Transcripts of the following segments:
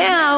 Now,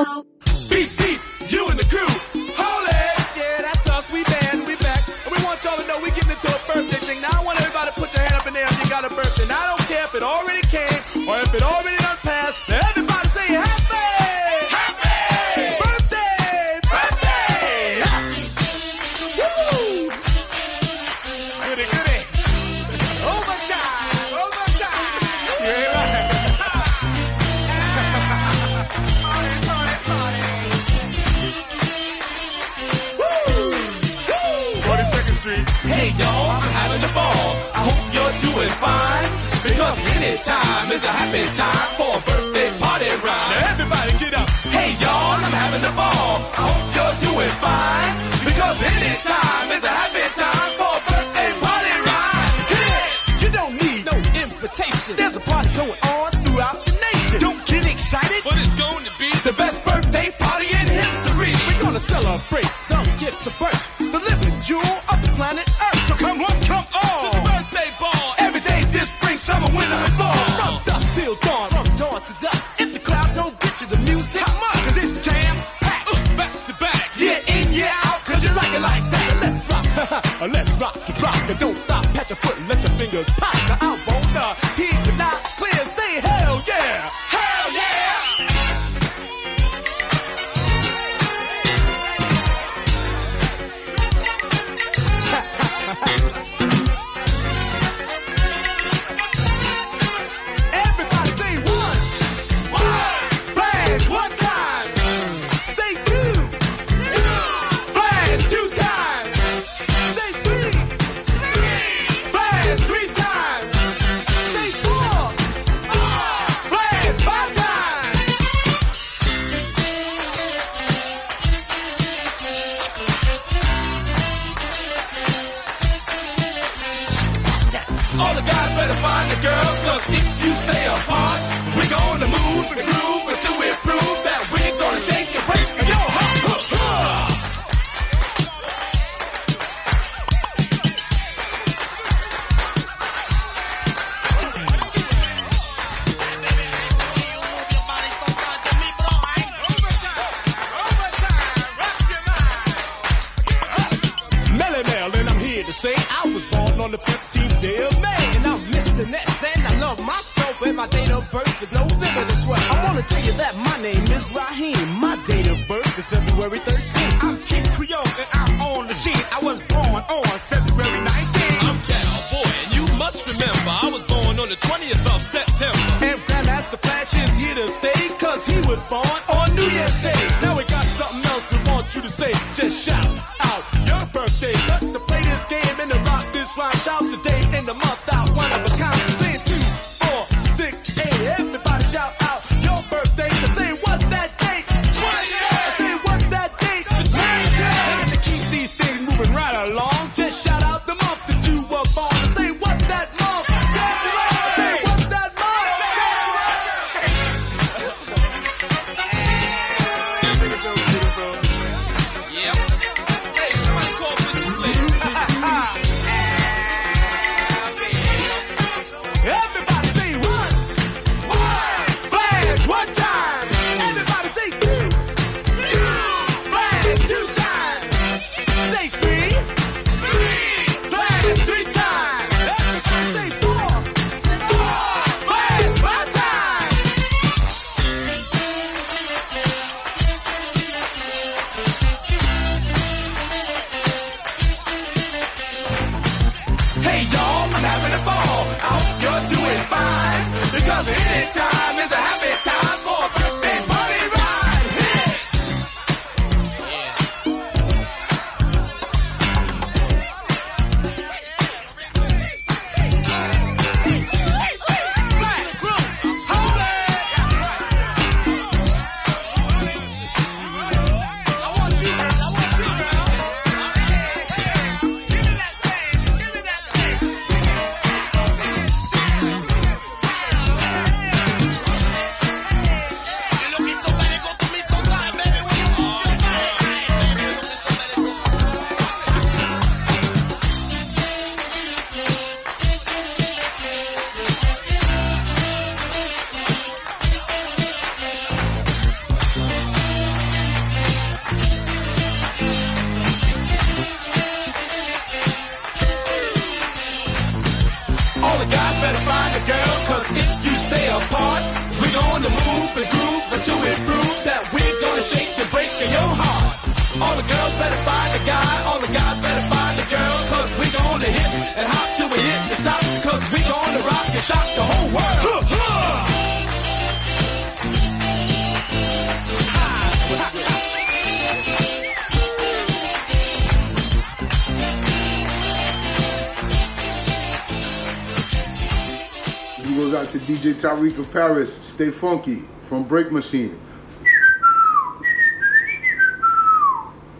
DJ Tyreek of Paris. Stay funky from Break Machine.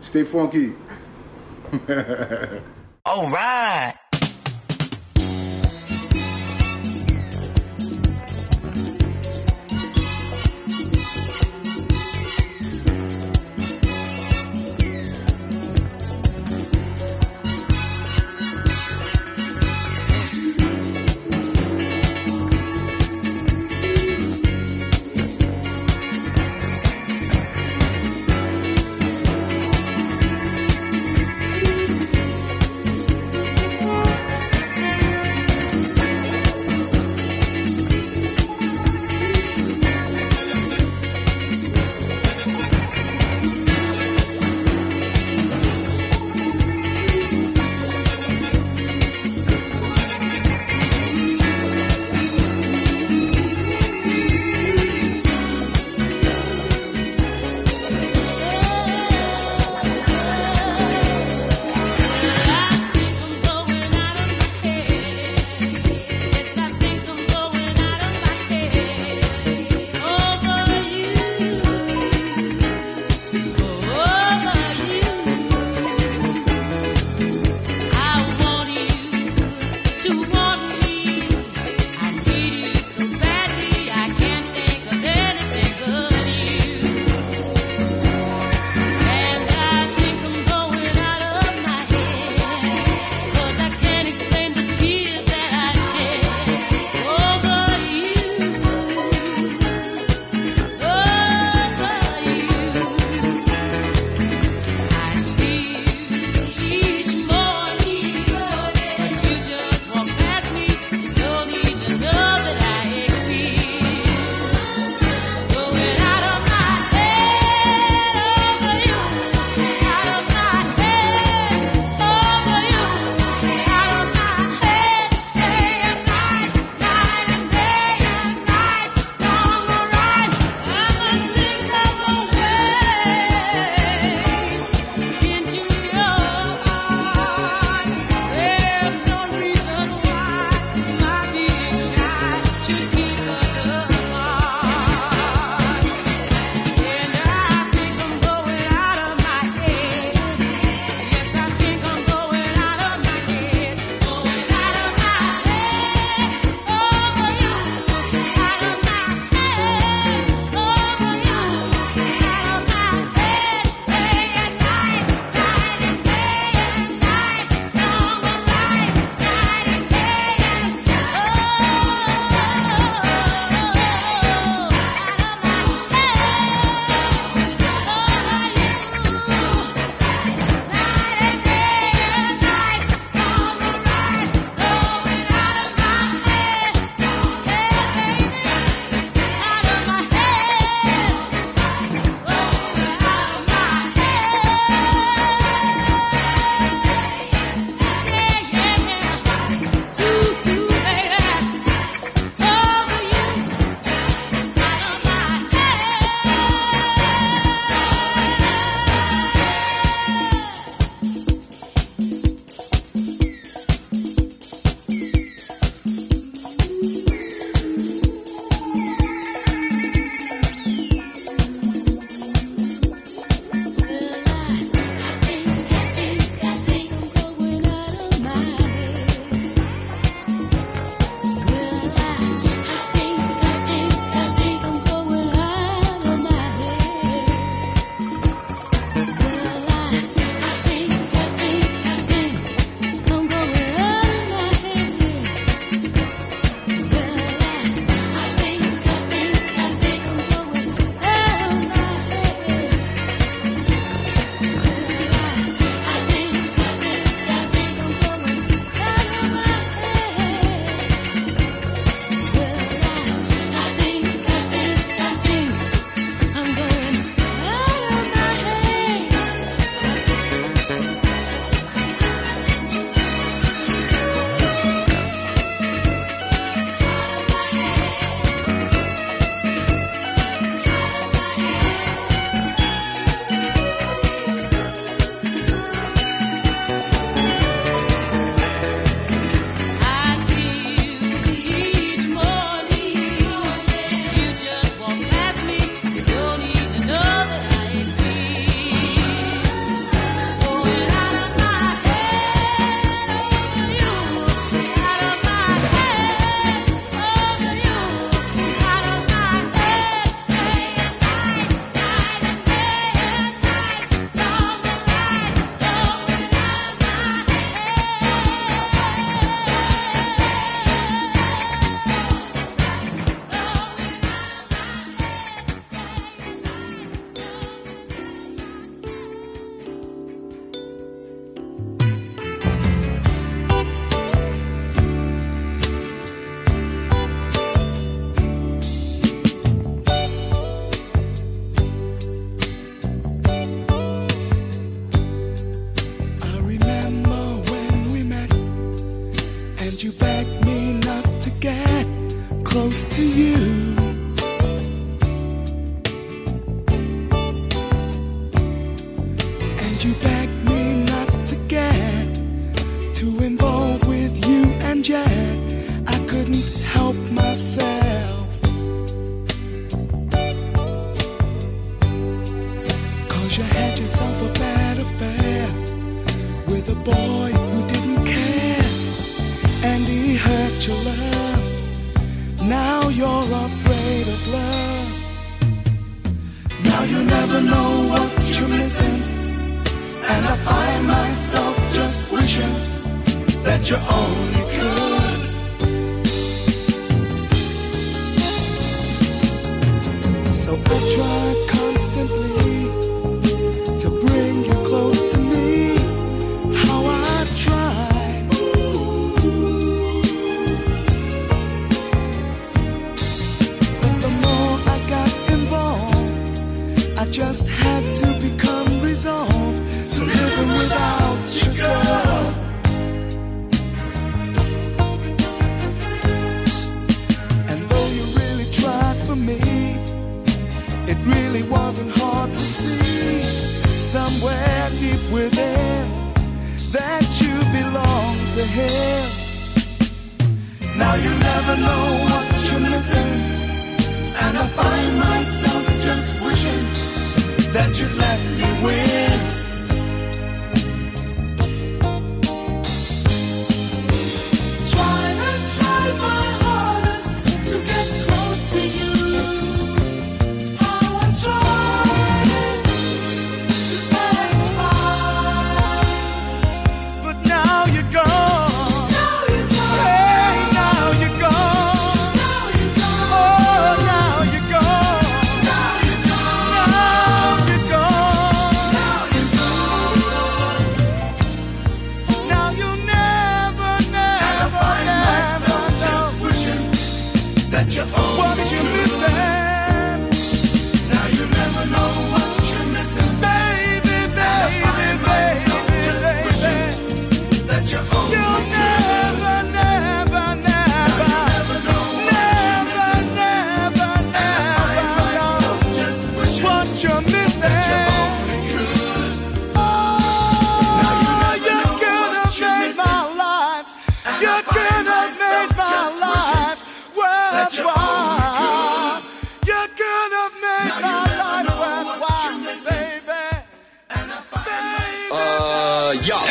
Stay funky. All right.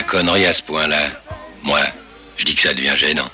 Connerie à ce point-là, moi, je dis que ça devient gênant.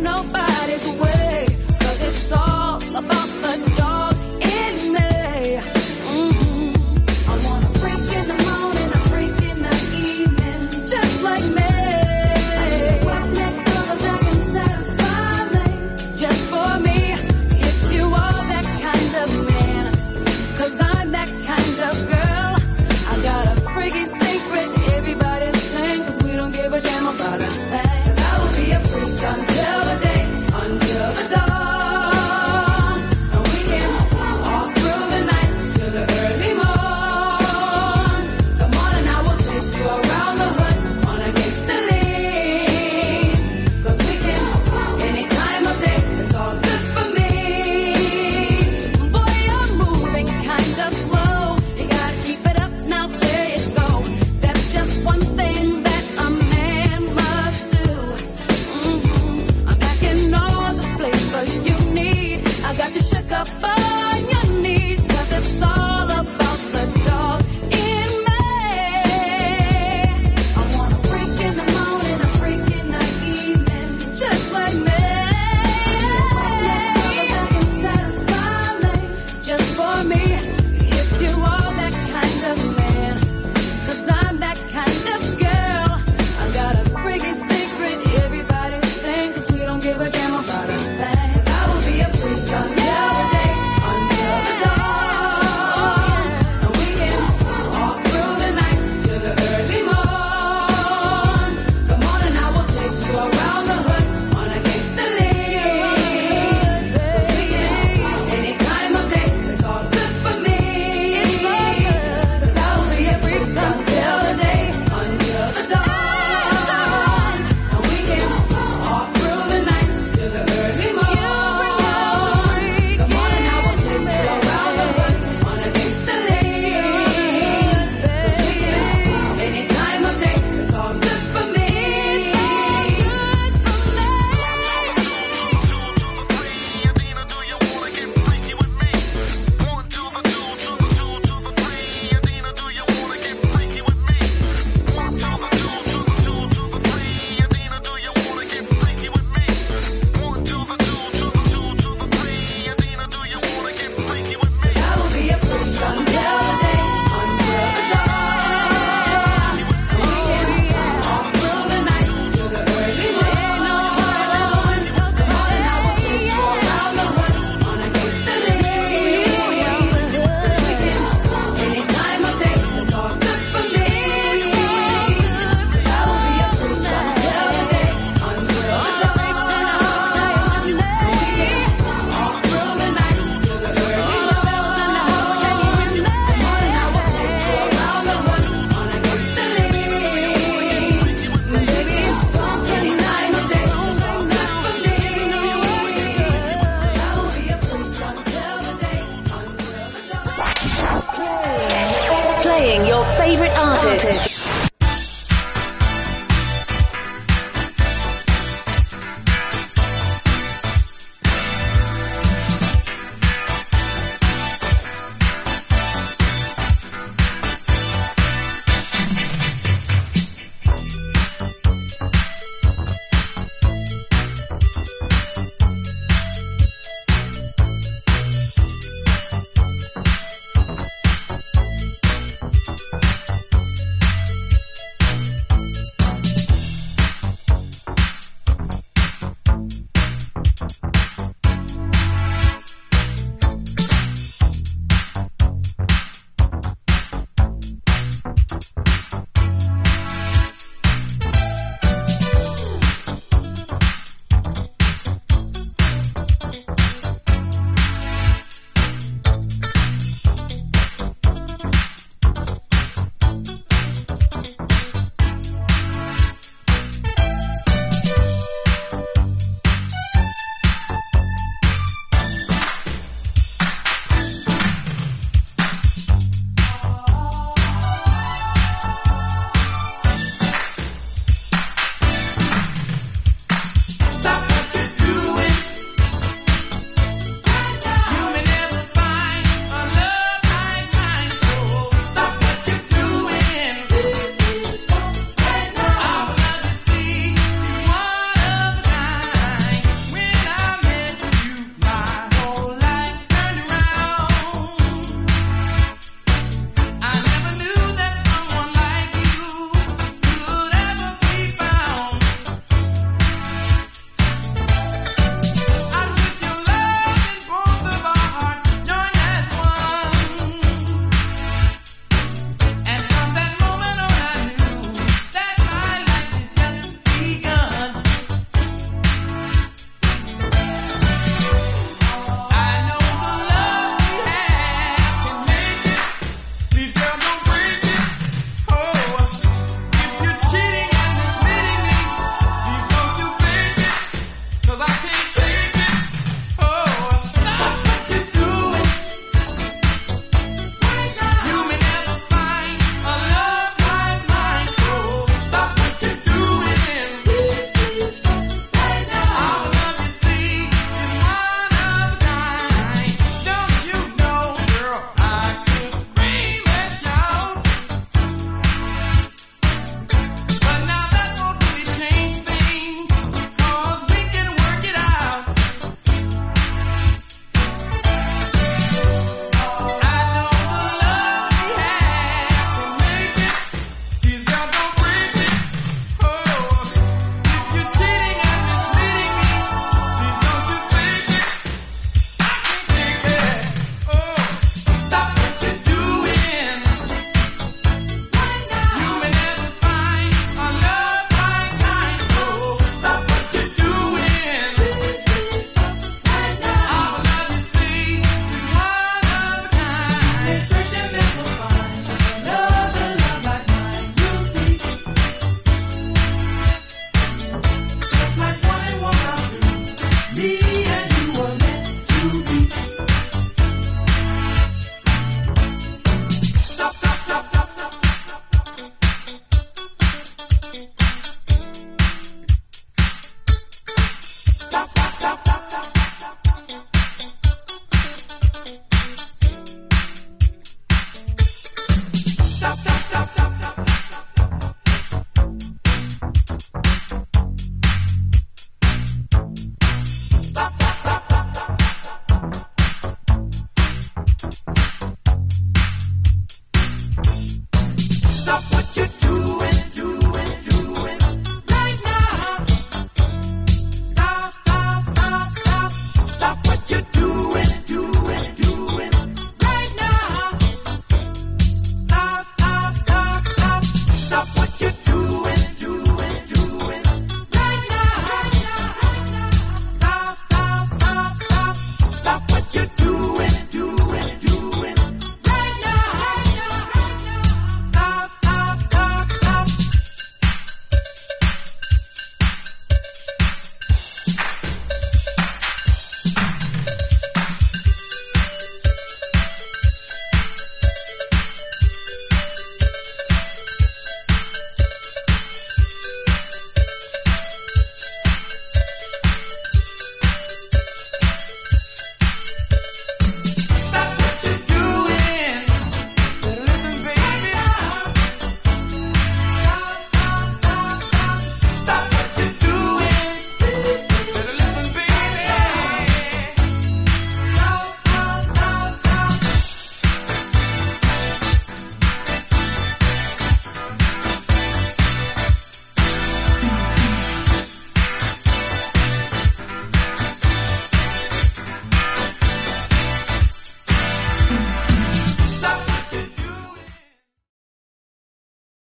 nobody.